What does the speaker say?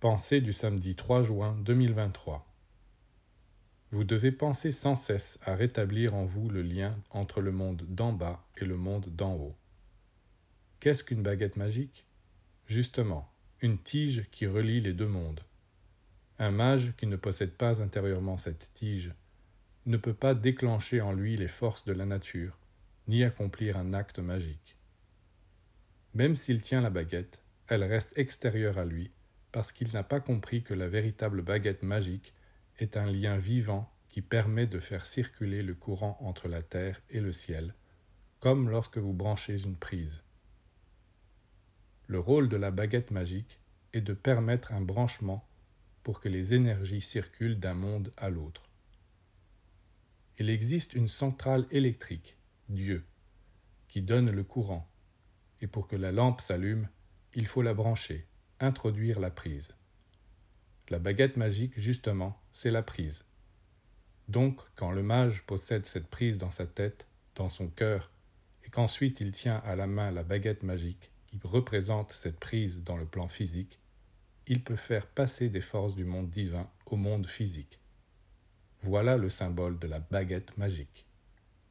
Pensée du samedi 3 juin 2023. Vous devez penser sans cesse à rétablir en vous le lien entre le monde d'en bas et le monde d'en haut. Qu'est-ce qu'une baguette magique? Justement, une tige qui relie les deux mondes. Un mage qui ne possède pas intérieurement cette tige ne peut pas déclencher en lui les forces de la nature, ni accomplir un acte magique. Même s'il tient la baguette, elle reste extérieure à lui parce qu'il n'a pas compris que la véritable baguette magique est un lien vivant qui permet de faire circuler le courant entre la terre et le ciel, comme lorsque vous branchez une prise. Le rôle de la baguette magique est de permettre un branchement pour que les énergies circulent d'un monde à l'autre. Il existe une centrale électrique, Dieu, qui donne le courant, et pour que la lampe s'allume, il faut la brancher, introduire la prise. La baguette magique, justement, c'est la prise. Donc, quand le mage possède cette prise dans sa tête, dans son cœur, et qu'ensuite il tient à la main la baguette magique qui représente cette prise dans le plan physique, il peut faire passer des forces du monde divin au monde physique. Voilà le symbole de la baguette magique.